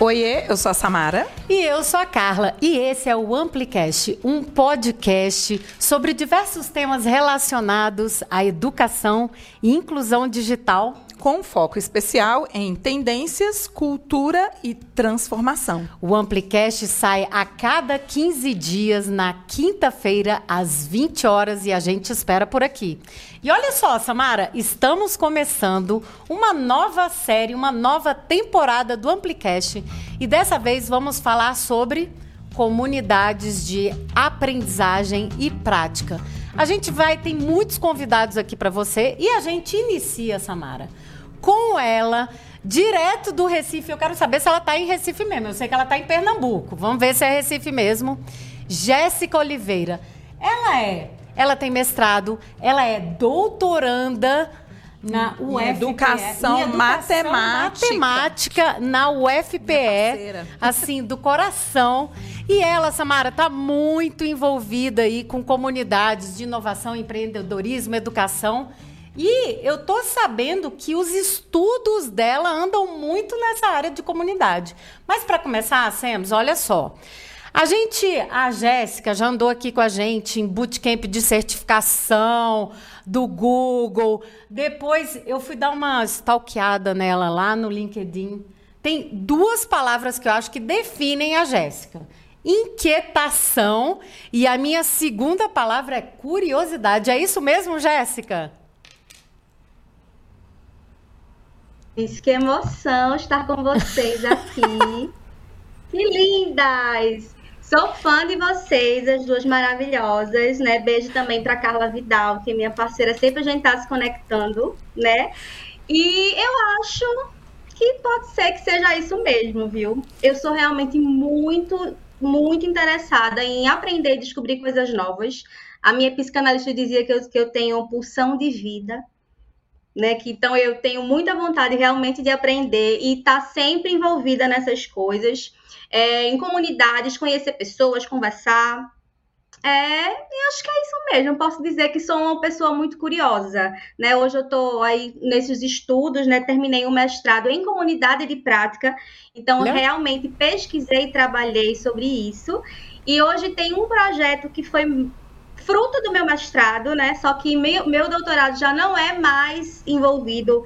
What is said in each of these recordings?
Oiê, eu sou a Samara. E eu sou a Carla. E esse é o Amplicast, um podcast sobre diversos temas relacionados à educação e inclusão digital com foco especial em tendências, cultura e transformação. O Amplicast sai a cada 15 dias, na quinta-feira, às 20 horas, e a gente espera por aqui. E olha só, Samara, estamos começando uma nova série, uma nova temporada do Amplicast, e dessa vez vamos falar sobre comunidades de aprendizagem e prática. A gente vai, tem muitos convidados aqui para você e a gente inicia, Samara, com ela, direto do Recife. Eu quero saber se ela está em Recife mesmo. Eu sei que ela está em Pernambuco. Vamos ver se é Recife mesmo. Jéssica Oliveira. Ela é, ela tem mestrado, ela é doutoranda na UFPE. Educação, educação matemática. matemática na UFPE, assim, do coração. E ela, Samara, está muito envolvida aí com comunidades de inovação, empreendedorismo, educação. E eu tô sabendo que os estudos dela andam muito nessa área de comunidade. Mas para começar, Semos, olha só. A gente, a Jéssica já andou aqui com a gente em bootcamp de certificação do Google. Depois eu fui dar uma stalkeada nela lá no LinkedIn. Tem duas palavras que eu acho que definem a Jéssica inquietação e a minha segunda palavra é curiosidade. É isso mesmo, Jéssica? Isso, que emoção estar com vocês aqui. que lindas! Sou fã de vocês, as duas maravilhosas, né? Beijo também para Carla Vidal, que é minha parceira, sempre a gente tá se conectando, né? E eu acho que pode ser que seja isso mesmo, viu? Eu sou realmente muito muito interessada em aprender e descobrir coisas novas. A minha psicanalista dizia que eu, que eu tenho pulsão de vida, né? Que então eu tenho muita vontade realmente de aprender e estar tá sempre envolvida nessas coisas, é, em comunidades, conhecer pessoas, conversar. É, e acho que é isso mesmo. Posso dizer que sou uma pessoa muito curiosa, né? Hoje eu estou aí nesses estudos, né? Terminei um mestrado em comunidade de prática, então Não? realmente pesquisei e trabalhei sobre isso. E hoje tem um projeto que foi fruto do meu mestrado, né? Só que meu, meu doutorado já não é mais envolvido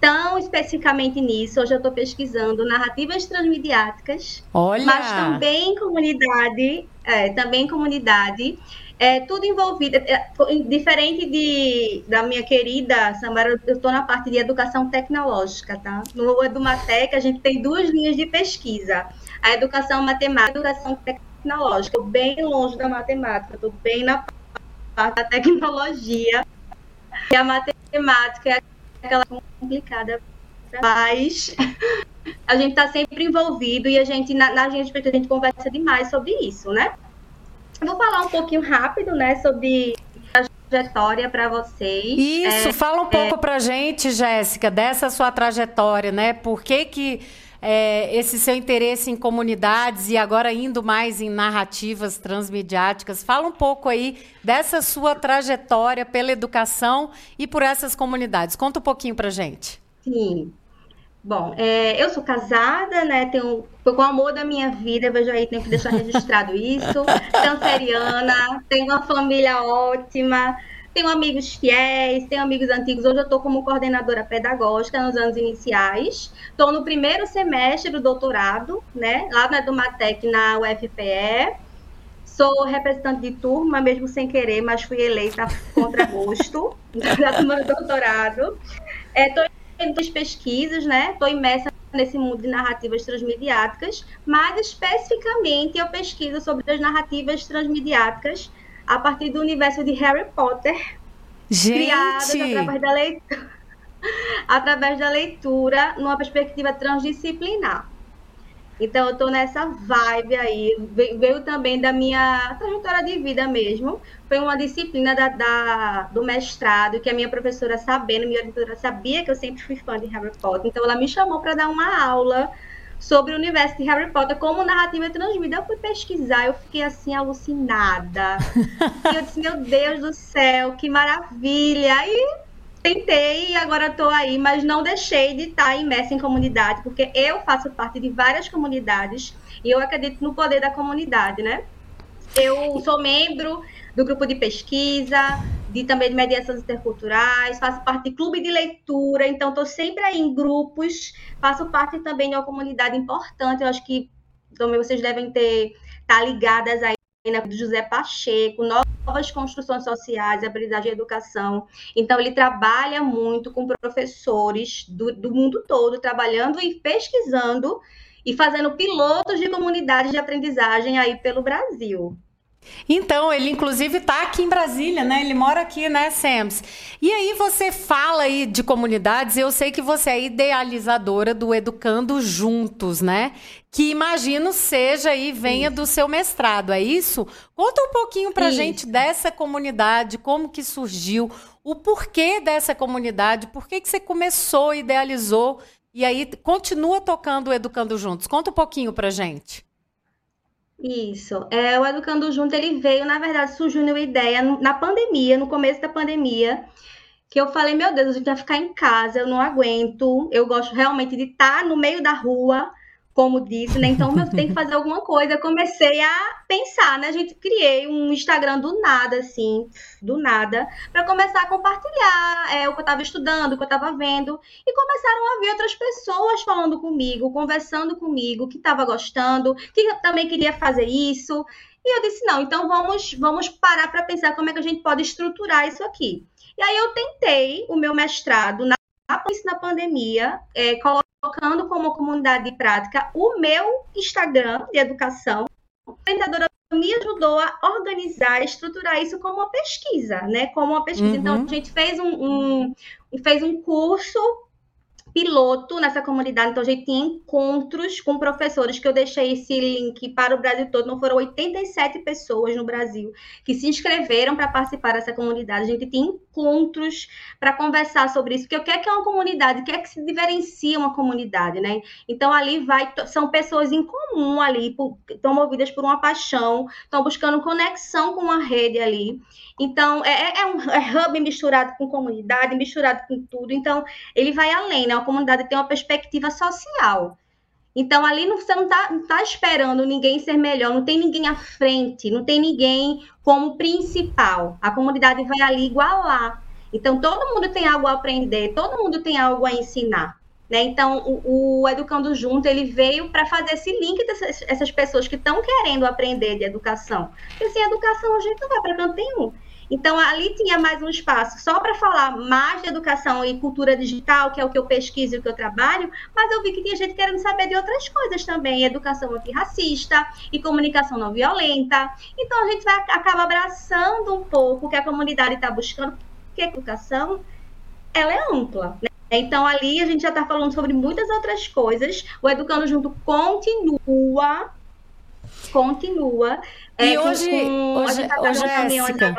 tão especificamente nisso. Hoje eu estou pesquisando narrativas transmediáticas, Olha. mas também comunidade, é, também comunidade. É, tudo envolvido, é, diferente de, da minha querida Samara, eu estou na parte de educação tecnológica, tá? No Edumatec, a gente tem duas linhas de pesquisa. A educação matemática e a educação tecnológica. Estou bem longe da matemática, estou bem na parte da tecnologia. E a matemática é aquela complicada, mas a gente está sempre envolvido e a gente, na, na gente, a gente conversa demais sobre isso, né? Eu vou falar um pouquinho rápido, né, sobre a trajetória para vocês. Isso, é, fala um pouco é... para gente, Jéssica, dessa sua trajetória, né? Por que que é, esse seu interesse em comunidades e agora indo mais em narrativas transmediáticas. Fala um pouco aí dessa sua trajetória pela educação e por essas comunidades. Conta um pouquinho para gente. Sim. Bom, é, eu sou casada, né? Tenho, foi com o amor da minha vida, veja aí, tenho que deixar registrado isso. Canceriana, tenho uma família ótima tenho amigos fiéis, tenho amigos antigos. Hoje eu estou como coordenadora pedagógica nos anos iniciais. Estou no primeiro semestre do doutorado, né? Lá na Edumatec, na UFPE. Sou representante de turma, mesmo sem querer, mas fui eleita contra gosto da turma do doutorado. Estou é, em pesquisas, né? Estou imersa nesse mundo de narrativas transmediáticas, mas especificamente eu pesquiso sobre as narrativas transmediáticas a partir do universo de Harry Potter, Gente. criadas através da leitura, através da leitura numa perspectiva transdisciplinar. Então, eu estou nessa vibe aí. Veio também da minha trajetória de vida mesmo. Foi uma disciplina da, da, do mestrado, que a minha professora, sabendo, minha editora, sabia que eu sempre fui fã de Harry Potter. Então, ela me chamou para dar uma aula sobre o universo de Harry Potter, como narrativa transmitida. Eu fui pesquisar, eu fiquei assim alucinada. e eu disse, meu Deus do céu, que maravilha! E tentei e agora estou aí, mas não deixei de estar imersa em comunidade, porque eu faço parte de várias comunidades e eu acredito no poder da comunidade, né? Eu sou membro do grupo de pesquisa, de também de mediações interculturais, faço parte de clube de leitura, então estou sempre aí em grupos, faço parte também de uma comunidade importante, eu acho que também vocês devem ter estar tá ligadas aí né, do José Pacheco, novas construções sociais, aprendizagem e educação. Então, ele trabalha muito com professores do, do mundo todo, trabalhando e pesquisando e fazendo pilotos de comunidades de aprendizagem aí pelo Brasil. Então, ele inclusive está aqui em Brasília, né? Ele mora aqui, né, Sams? E aí você fala aí de comunidades, eu sei que você é idealizadora do Educando Juntos, né? Que imagino seja e venha isso. do seu mestrado, é isso? Conta um pouquinho pra isso. gente dessa comunidade, como que surgiu, o porquê dessa comunidade, por que, que você começou, idealizou e aí continua tocando o Educando Juntos. Conta um pouquinho pra gente. Isso. É, o Educando Junto, ele veio, na verdade, surgiu uma ideia na pandemia, no começo da pandemia, que eu falei, meu Deus, a gente vai ficar em casa, eu não aguento, eu gosto realmente de estar no meio da rua, como disse, né? Então eu tenho que fazer alguma coisa. Eu comecei a pensar, né? A gente criei um Instagram do nada, assim, do nada, para começar a compartilhar é, o que eu estava estudando, o que eu estava vendo, e começaram a vir outras pessoas falando comigo, conversando comigo, que estava gostando, que também queria fazer isso. E eu disse, não, então vamos, vamos parar para pensar como é que a gente pode estruturar isso aqui. E aí eu tentei o meu mestrado na, na pandemia, é, colocando como comunidade de prática o meu Instagram de educação. A orientadora me ajudou a organizar, estruturar isso como uma pesquisa, né? Como uma pesquisa. Então, uhum. Então, a gente fez um, um, fez um curso piloto nessa comunidade, então a gente tinha encontros com professores, que eu deixei esse link para o Brasil todo, não foram 87 pessoas no Brasil que se inscreveram para participar dessa comunidade, a gente tinha encontros para conversar sobre isso, porque o que é que é uma comunidade, o que é que se diferencia uma comunidade, né? Então ali vai, são pessoas em comum ali, estão movidas por uma paixão, estão buscando conexão com uma rede ali, então, é, é, é um é hub misturado com comunidade, misturado com tudo. Então, ele vai além, né? Comunidade tem uma perspectiva social. Então, ali não, você não está tá esperando ninguém ser melhor, não tem ninguém à frente, não tem ninguém como principal. A comunidade vai ali igualar. Então, todo mundo tem algo a aprender, todo mundo tem algo a ensinar. Né? Então, o, o, Educando Junto ele veio para fazer esse link dessas essas pessoas que estão querendo aprender de educação. Porque sem educação a gente não vai para canto nenhum. Então, ali tinha mais um espaço só para falar mais de educação e cultura digital, que é o que eu pesquiso e o que eu trabalho, mas eu vi que tinha gente querendo saber de outras coisas também, educação antirracista e comunicação não violenta. Então, a gente vai acaba abraçando um pouco o que a comunidade está buscando, porque a educação ela é ampla, né? Então, ali a gente já está falando sobre muitas outras coisas. O Educando Junto continua, continua. E é, hoje, com, hoje, tá hoje Jéssica,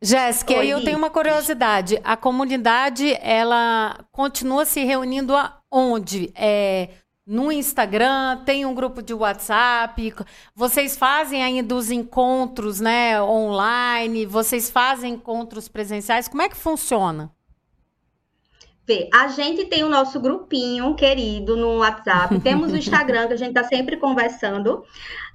Jéssica, aí eu tenho uma curiosidade. A comunidade, ela continua se reunindo aonde? É, no Instagram, tem um grupo de WhatsApp. Vocês fazem ainda os encontros, né, online? Vocês fazem encontros presenciais? Como é que funciona? Vê, a gente tem o nosso grupinho querido no WhatsApp, temos o Instagram, que a gente está sempre conversando.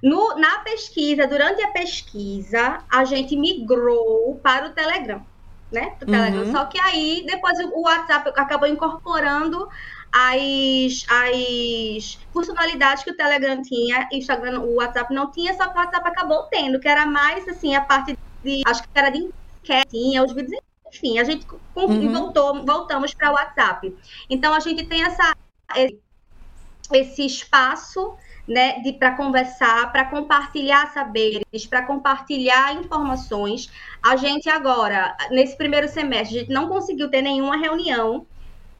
No, na pesquisa, durante a pesquisa, a gente migrou para o Telegram, né? O Telegram. Uhum. Só que aí, depois o WhatsApp acabou incorporando as, as funcionalidades que o Telegram tinha, o Instagram, o WhatsApp não tinha, só que o WhatsApp acabou tendo, que era mais assim, a parte de. Acho que era de enquete, tinha os vídeos enfim, a gente uhum. voltou, voltamos para o WhatsApp. Então, a gente tem essa, esse espaço né, para conversar, para compartilhar saberes, para compartilhar informações. A gente agora, nesse primeiro semestre, a gente não conseguiu ter nenhuma reunião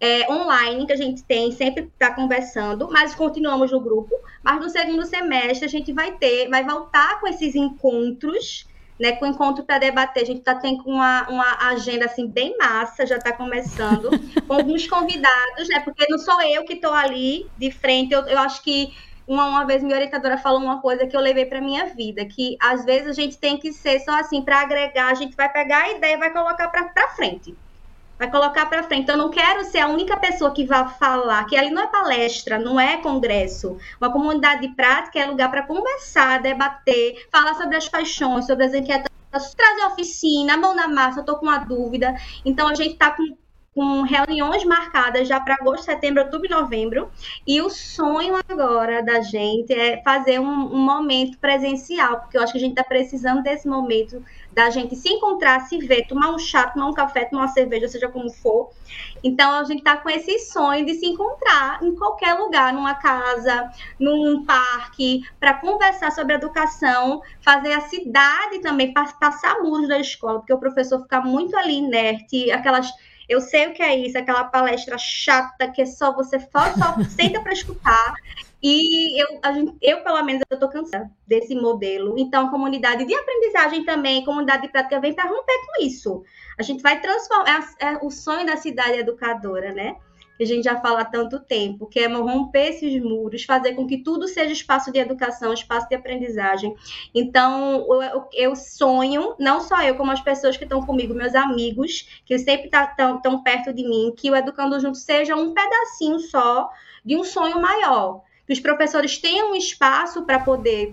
é, online que a gente tem, sempre está conversando, mas continuamos no grupo. Mas no segundo semestre a gente vai ter, vai voltar com esses encontros né, com o encontro para debater. A gente está tendo uma, uma agenda assim bem massa, já está começando, com alguns convidados, né? Porque não sou eu que estou ali de frente. Eu, eu acho que uma, uma vez minha orientadora falou uma coisa que eu levei para minha vida, que às vezes a gente tem que ser só assim para agregar, a gente vai pegar a ideia e vai colocar para frente. Vai colocar para frente. Então, eu não quero ser a única pessoa que vai falar, que ali não é palestra, não é congresso. Uma comunidade de prática é lugar para conversar, debater, falar sobre as paixões, sobre as inquietações, trazer oficina, mão na massa, eu tô com uma dúvida. Então, a gente está com com reuniões marcadas já para agosto, setembro, outubro e novembro. E o sonho agora da gente é fazer um, um momento presencial, porque eu acho que a gente está precisando desse momento da gente se encontrar, se ver, tomar um chá, tomar um café, tomar uma cerveja, seja como for. Então a gente está com esse sonho de se encontrar em qualquer lugar, numa casa, num parque, para conversar sobre educação, fazer a cidade também passar muros da escola, porque o professor fica muito ali inerte, aquelas eu sei o que é isso, aquela palestra chata que é só você só, só senta para escutar. E eu, a gente, eu, pelo menos, eu estou cansada desse modelo. Então, a comunidade de aprendizagem também, comunidade de prática, vem para romper com isso. A gente vai transformar. É, é o sonho da cidade educadora, né? Que a gente já fala há tanto tempo, que é romper esses muros, fazer com que tudo seja espaço de educação, espaço de aprendizagem. Então, eu, eu sonho, não só eu, como as pessoas que estão comigo, meus amigos, que sempre estão tá, perto de mim, que o Educando Junto seja um pedacinho só de um sonho maior. Que os professores tenham um espaço para poder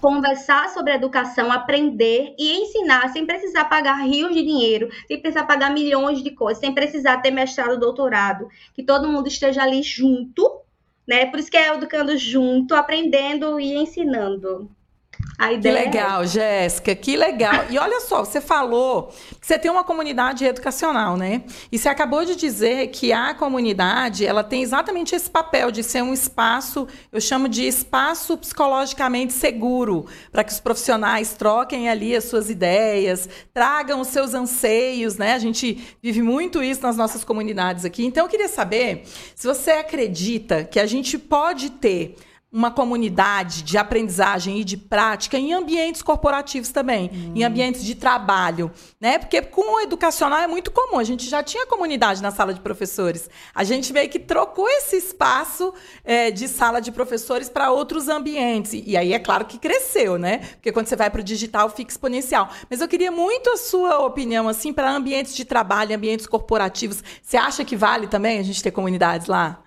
conversar sobre educação, aprender e ensinar sem precisar pagar rios de dinheiro, sem precisar pagar milhões de coisas, sem precisar ter mestrado, doutorado, que todo mundo esteja ali junto, né? Por isso que é educando junto, aprendendo e ensinando. A ideia que é legal, é... Jéssica, que legal. E olha só, você falou que você tem uma comunidade educacional, né? E você acabou de dizer que a comunidade, ela tem exatamente esse papel de ser um espaço, eu chamo de espaço psicologicamente seguro, para que os profissionais troquem ali as suas ideias, tragam os seus anseios, né? A gente vive muito isso nas nossas comunidades aqui. Então eu queria saber se você acredita que a gente pode ter uma comunidade de aprendizagem e de prática em ambientes corporativos também, hum. em ambientes de trabalho, né? Porque com o educacional é muito comum. A gente já tinha comunidade na sala de professores. A gente meio que trocou esse espaço é, de sala de professores para outros ambientes. E aí é claro que cresceu, né? Porque quando você vai para o digital fica exponencial. Mas eu queria muito a sua opinião assim para ambientes de trabalho, ambientes corporativos. Você acha que vale também a gente ter comunidades lá?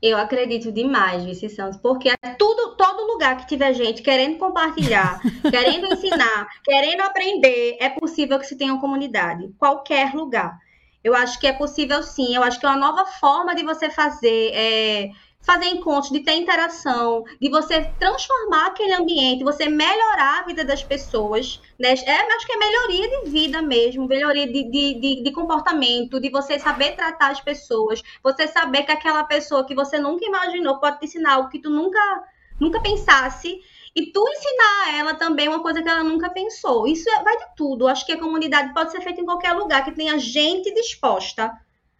Eu acredito demais, Vici Santos, porque é tudo, todo lugar que tiver gente querendo compartilhar, querendo ensinar, querendo aprender, é possível que se tenha uma comunidade. Qualquer lugar. Eu acho que é possível sim. Eu acho que é uma nova forma de você fazer. É, fazer encontros, de ter interação, de você transformar aquele ambiente, você melhorar a vida das pessoas, né? É, acho que é melhoria de vida mesmo, melhoria de, de, de, de, comportamento, de você saber tratar as pessoas, você saber que aquela pessoa que você nunca imaginou pode te ensinar algo que tu nunca, nunca pensasse. E tu ensinar a ela também uma coisa que ela nunca pensou. Isso é, vai de tudo. Acho que a comunidade pode ser feita em qualquer lugar que tenha gente disposta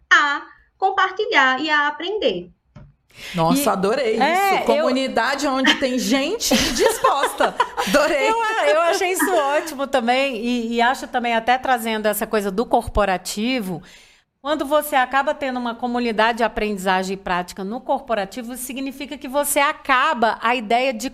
a compartilhar e a aprender. Nossa, e, adorei é, isso. Comunidade eu... onde tem gente disposta. Adorei. Eu, eu achei isso ótimo também. E, e acho também, até trazendo essa coisa do corporativo, quando você acaba tendo uma comunidade de aprendizagem e prática no corporativo, significa que você acaba a ideia de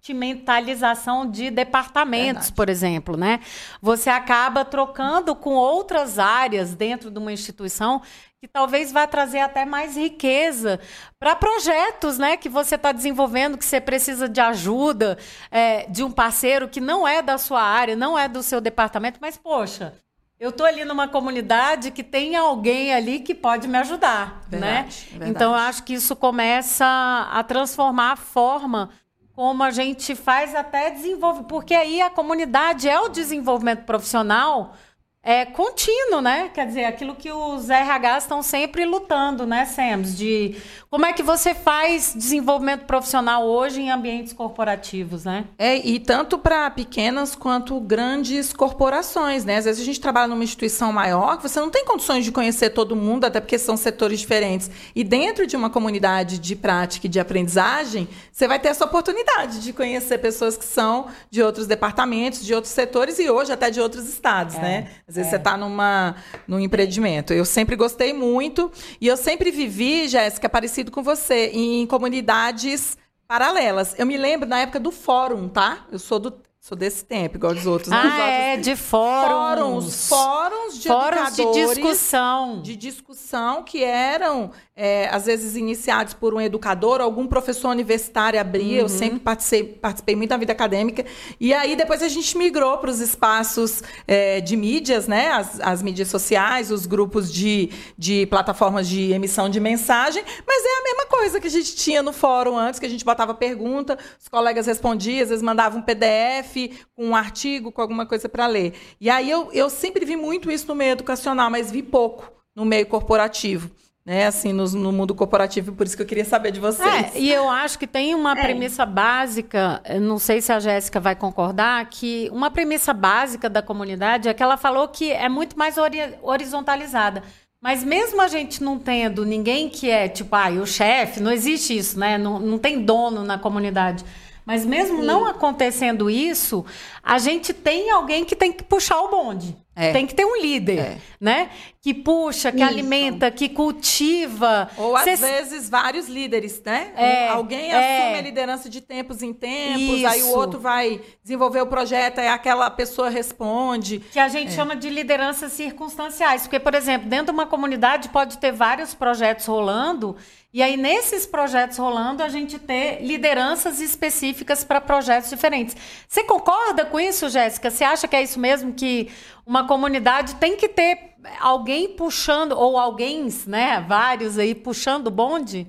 compartimentalização de departamentos, Verdade. por exemplo, né? Você acaba trocando com outras áreas dentro de uma instituição que talvez vá trazer até mais riqueza para projetos, né, que você está desenvolvendo, que você precisa de ajuda é, de um parceiro que não é da sua área, não é do seu departamento, mas poxa, eu estou ali numa comunidade que tem alguém ali que pode me ajudar, verdade, né? Verdade. Então eu acho que isso começa a transformar a forma como a gente faz até desenvolver, porque aí a comunidade é o desenvolvimento profissional é contínuo, né? Quer dizer, aquilo que os RHs estão sempre lutando, né, Sams? De como é que você faz desenvolvimento profissional hoje em ambientes corporativos, né? É, e tanto para pequenas quanto grandes corporações, né? Às vezes a gente trabalha numa instituição maior que você não tem condições de conhecer todo mundo, até porque são setores diferentes. E dentro de uma comunidade de prática e de aprendizagem, você vai ter essa oportunidade de conhecer pessoas que são de outros departamentos, de outros setores e hoje até de outros estados, é. né? Às vezes é. você está numa num empreendimento. Eu sempre gostei muito e eu sempre vivi, Jéssica, parecido com você, em comunidades paralelas. Eu me lembro na época do fórum, tá? Eu sou do Sou desse tempo, igual dos outros. Né? Ah, outros, é, de fóruns. Fóruns, fóruns de fóruns de discussão. De discussão que eram, é, às vezes, iniciados por um educador, algum professor universitário abria. Uhum. Eu sempre participei, participei muito da vida acadêmica. E aí, depois a gente migrou para os espaços é, de mídias, né? As, as, mídias sociais, os grupos de, de plataformas de emissão de mensagem. Mas é a mesma coisa que a gente tinha no fórum antes, que a gente botava pergunta, os colegas respondiam, às vezes mandavam um PDF com um artigo, com alguma coisa para ler. E aí eu, eu sempre vi muito isso no meio educacional, mas vi pouco no meio corporativo. Né, assim, no, no mundo corporativo, por isso que eu queria saber de vocês. É, e eu acho que tem uma é. premissa básica, não sei se a Jéssica vai concordar, que uma premissa básica da comunidade é que ela falou que é muito mais ori horizontalizada. Mas mesmo a gente não tendo ninguém que é tipo, ah, o chefe, não existe isso, né? Não, não tem dono na comunidade. Mas mesmo Sim. não acontecendo isso, a gente tem alguém que tem que puxar o bonde. É. Tem que ter um líder, é. né? Que puxa, que Isso. alimenta, que cultiva. Ou às Cê... vezes vários líderes, né? É. Alguém é. assume a liderança de tempos em tempos, Isso. aí o outro vai desenvolver o projeto, aí aquela pessoa responde. Que a gente é. chama de lideranças circunstanciais. Porque, por exemplo, dentro de uma comunidade pode ter vários projetos rolando e aí, nesses projetos rolando, a gente ter lideranças específicas para projetos diferentes. Você concorda com isso, Jéssica? Você acha que é isso mesmo? Que uma comunidade tem que ter alguém puxando, ou alguém, né? Vários aí puxando o bonde?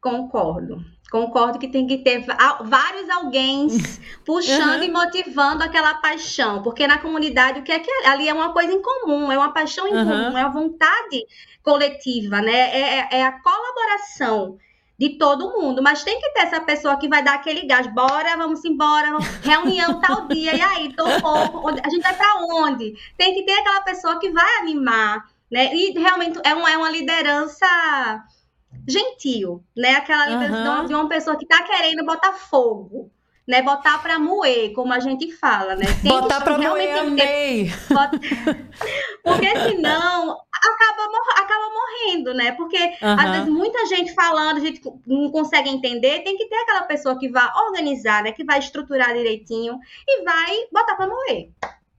Concordo. Concordo que tem que ter vários alguém puxando uhum. e motivando aquela paixão, porque na comunidade o que é que é? ali é uma coisa em comum, é uma paixão em uhum. comum, é uma vontade coletiva, né? É, é, é, a colaboração de todo mundo, mas tem que ter essa pessoa que vai dar aquele gás, bora, vamos embora, vamos... reunião tal dia, e aí, tô pouco, a gente vai para onde? Tem que ter aquela pessoa que vai animar, né? E realmente é uma, é uma liderança gentil, né? Aquela liderança uhum. de uma pessoa que tá querendo botar fogo, né? Botar para moer, como a gente fala, né? Tem botar para moer, amei. Porque senão acaba, acaba morrendo, né? Porque uhum. às vezes muita gente falando, a gente não consegue entender, tem que ter aquela pessoa que vai organizar, né? Que vai estruturar direitinho e vai botar para moer.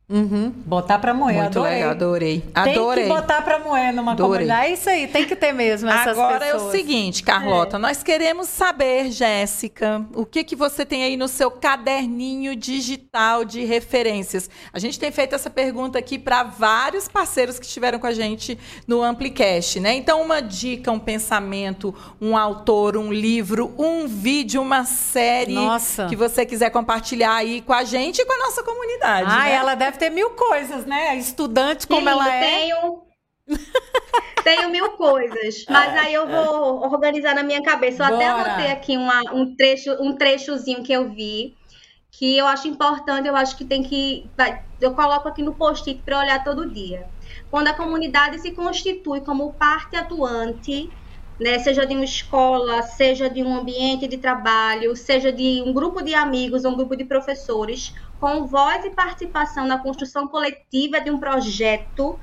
Uhum. Botar para moer, Muito adorei. legal, adorei. Adorei. Tem que botar para moer numa adorei. comunidade. É isso aí, tem que ter mesmo essas Agora pessoas. é o seguinte, Carlota, é. nós queremos saber, Jéssica, o que, que você tem aí no seu caderninho digital de referências. A gente tem feito essa pergunta aqui para vários parceiros que estiveram com a gente no Amplicast, né? Então, uma dica, um pensamento, um autor, um livro, um vídeo, uma série Nossa. que você quiser compartilhar aí com a gente e com a nossa comunidade. Ah, né? ela deve ter mil coisas, né? Estudante como Sim, ela é. Tenho, tenho mil coisas, mas aí eu vou organizar na minha cabeça. Eu Bora. até anotei aqui uma, um, trecho, um trechozinho que eu vi, que eu acho importante, eu acho que tem que. Eu coloco aqui no post-it para olhar todo dia. Quando a comunidade se constitui como parte atuante né, seja de uma escola, seja de um ambiente de trabalho, seja de um grupo de amigos, um grupo de professores, com voz e participação na construção coletiva de um projeto,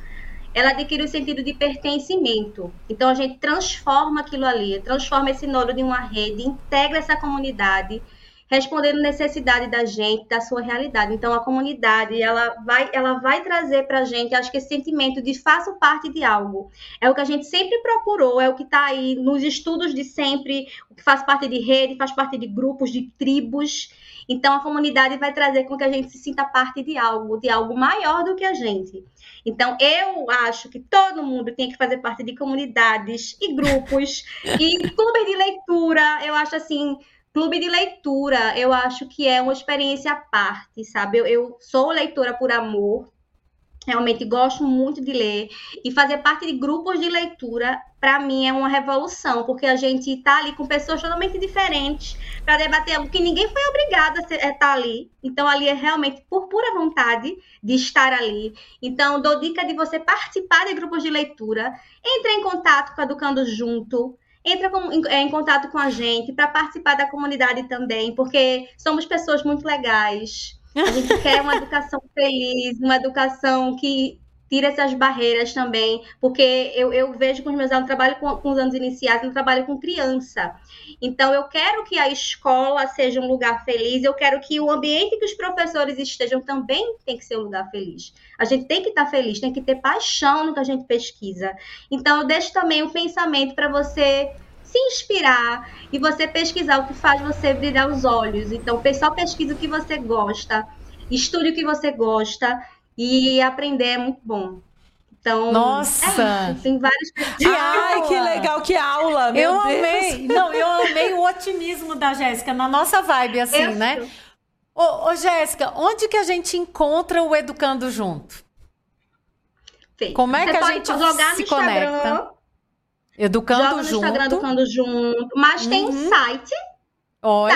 ela adquire o sentido de pertencimento. Então a gente transforma aquilo ali, transforma esse nodo de uma rede, integra essa comunidade respondendo necessidade da gente, da sua realidade. Então, a comunidade, ela vai, ela vai trazer para a gente, acho que esse sentimento de faço parte de algo. É o que a gente sempre procurou, é o que está aí nos estudos de sempre, o que faz parte de rede, faz parte de grupos, de tribos. Então, a comunidade vai trazer com que a gente se sinta parte de algo, de algo maior do que a gente. Então, eu acho que todo mundo tem que fazer parte de comunidades e grupos e clubes de leitura. Eu acho assim Clube de leitura, eu acho que é uma experiência à parte, sabe? Eu, eu sou leitora por amor, realmente gosto muito de ler e fazer parte de grupos de leitura para mim é uma revolução porque a gente está ali com pessoas totalmente diferentes para debater algo que ninguém foi obrigado a estar tá ali então ali é realmente por pura vontade de estar ali então dou dica de você participar de grupos de leitura entre em contato com a Educando Junto entra com, em, é, em contato com a gente para participar da comunidade também, porque somos pessoas muito legais. A gente quer uma educação feliz, uma educação que tira essas barreiras também, porque eu, eu vejo com os meus alunos, trabalho com, com os anos iniciais, eu trabalho com criança. Então, eu quero que a escola seja um lugar feliz, eu quero que o ambiente que os professores estejam também tem que ser um lugar feliz. A gente tem que estar feliz, tem que ter paixão no que a gente pesquisa. Então, eu deixo também um pensamento para você se inspirar e você pesquisar o que faz você brilhar os olhos. Então, o pessoal pesquisa o que você gosta, estude o que você gosta e aprender é muito bom. Então, Nossa! É, tem vários. Ai, que legal, que aula! Meu eu Deus. amei! Não, eu amei o otimismo da Jéssica, na nossa vibe, assim, Eu- né? Ô, ô Jéssica, onde que a gente encontra o Educando Junto? Como é Você que a pode gente jogar se no Instagram, conecta? Educando Joga no Junto. Instagram Educando Junto. Mas tem um site Olha!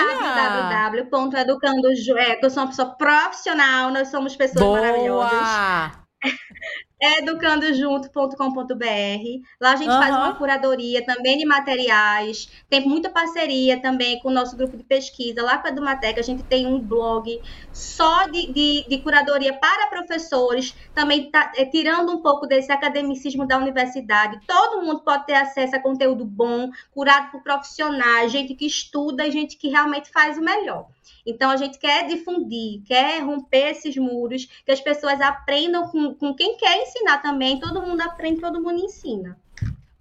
www.educandojunto. É, eu sou uma pessoa profissional, nós somos pessoas maravilhosas. Educandojunto.com.br. Lá a gente faz Aham. uma curadoria também de materiais. Tem muita parceria também com o nosso grupo de pesquisa. Lá com a Edumatec, a gente tem um blog só de, de, de curadoria para professores. Também tá, é, tirando um pouco desse academicismo da universidade. Todo mundo pode ter acesso a conteúdo bom, curado por profissionais, gente que estuda e gente que realmente faz o melhor. Então, a gente quer difundir, quer romper esses muros, que as pessoas aprendam com, com quem quer ensinar também. Todo mundo aprende, todo mundo ensina.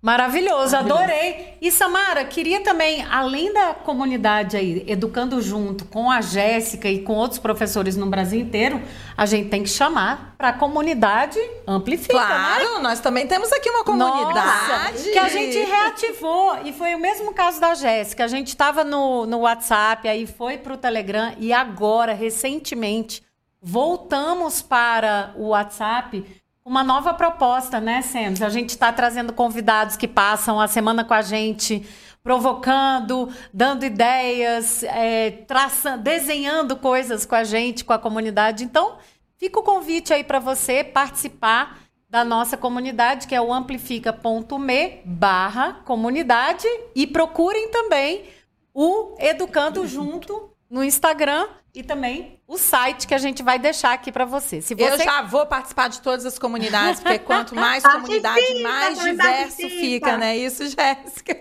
Maravilhoso, adorei. E Samara, queria também, além da comunidade aí, educando junto com a Jéssica e com outros professores no Brasil inteiro, a gente tem que chamar para a comunidade Amplifica, né? Claro, nós também temos aqui uma comunidade. Nossa, que a gente reativou. E foi o mesmo caso da Jéssica. A gente estava no, no WhatsApp, aí foi para o Telegram e agora, recentemente, voltamos para o WhatsApp uma nova proposta, né, Sanders? A gente está trazendo convidados que passam a semana com a gente, provocando, dando ideias, é, traçando, desenhando coisas com a gente, com a comunidade. Então, fica o convite aí para você participar da nossa comunidade, que é o amplifica.me barra comunidade e procurem também o Educando Junto no Instagram e também o site que a gente vai deixar aqui para você. Se Eu você já vou participar de todas as comunidades, porque quanto mais comunidade, mais diverso fica, né? Isso, Jéssica.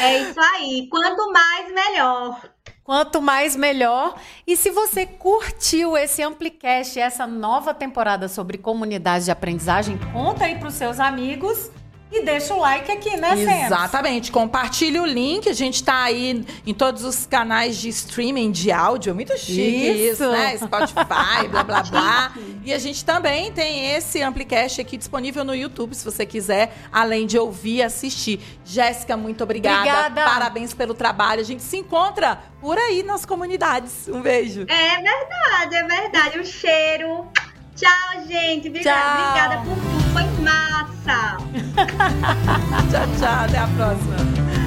É isso aí. Quanto mais, melhor. Quanto mais, melhor. E se você curtiu esse Amplicast, essa nova temporada sobre comunidade de aprendizagem, conta aí para os seus amigos e deixa o like aqui, né, Sam? Exatamente. Compartilhe o link. A gente tá aí em todos os canais de streaming de áudio. É Muito chique isso, Isso. né? Spotify, blá, blá, blá. E a gente também tem esse Amplicast aqui disponível no YouTube, se você quiser, além de ouvir e assistir. Jéssica, muito obrigada. Obrigada. Parabéns pelo trabalho. A gente se encontra por aí nas comunidades. Um beijo. É verdade, é verdade. Um cheiro. Tchau, gente. Obrigada, Tchau. obrigada por tudo. Foi massa. Tchau, tchau. Até a próxima.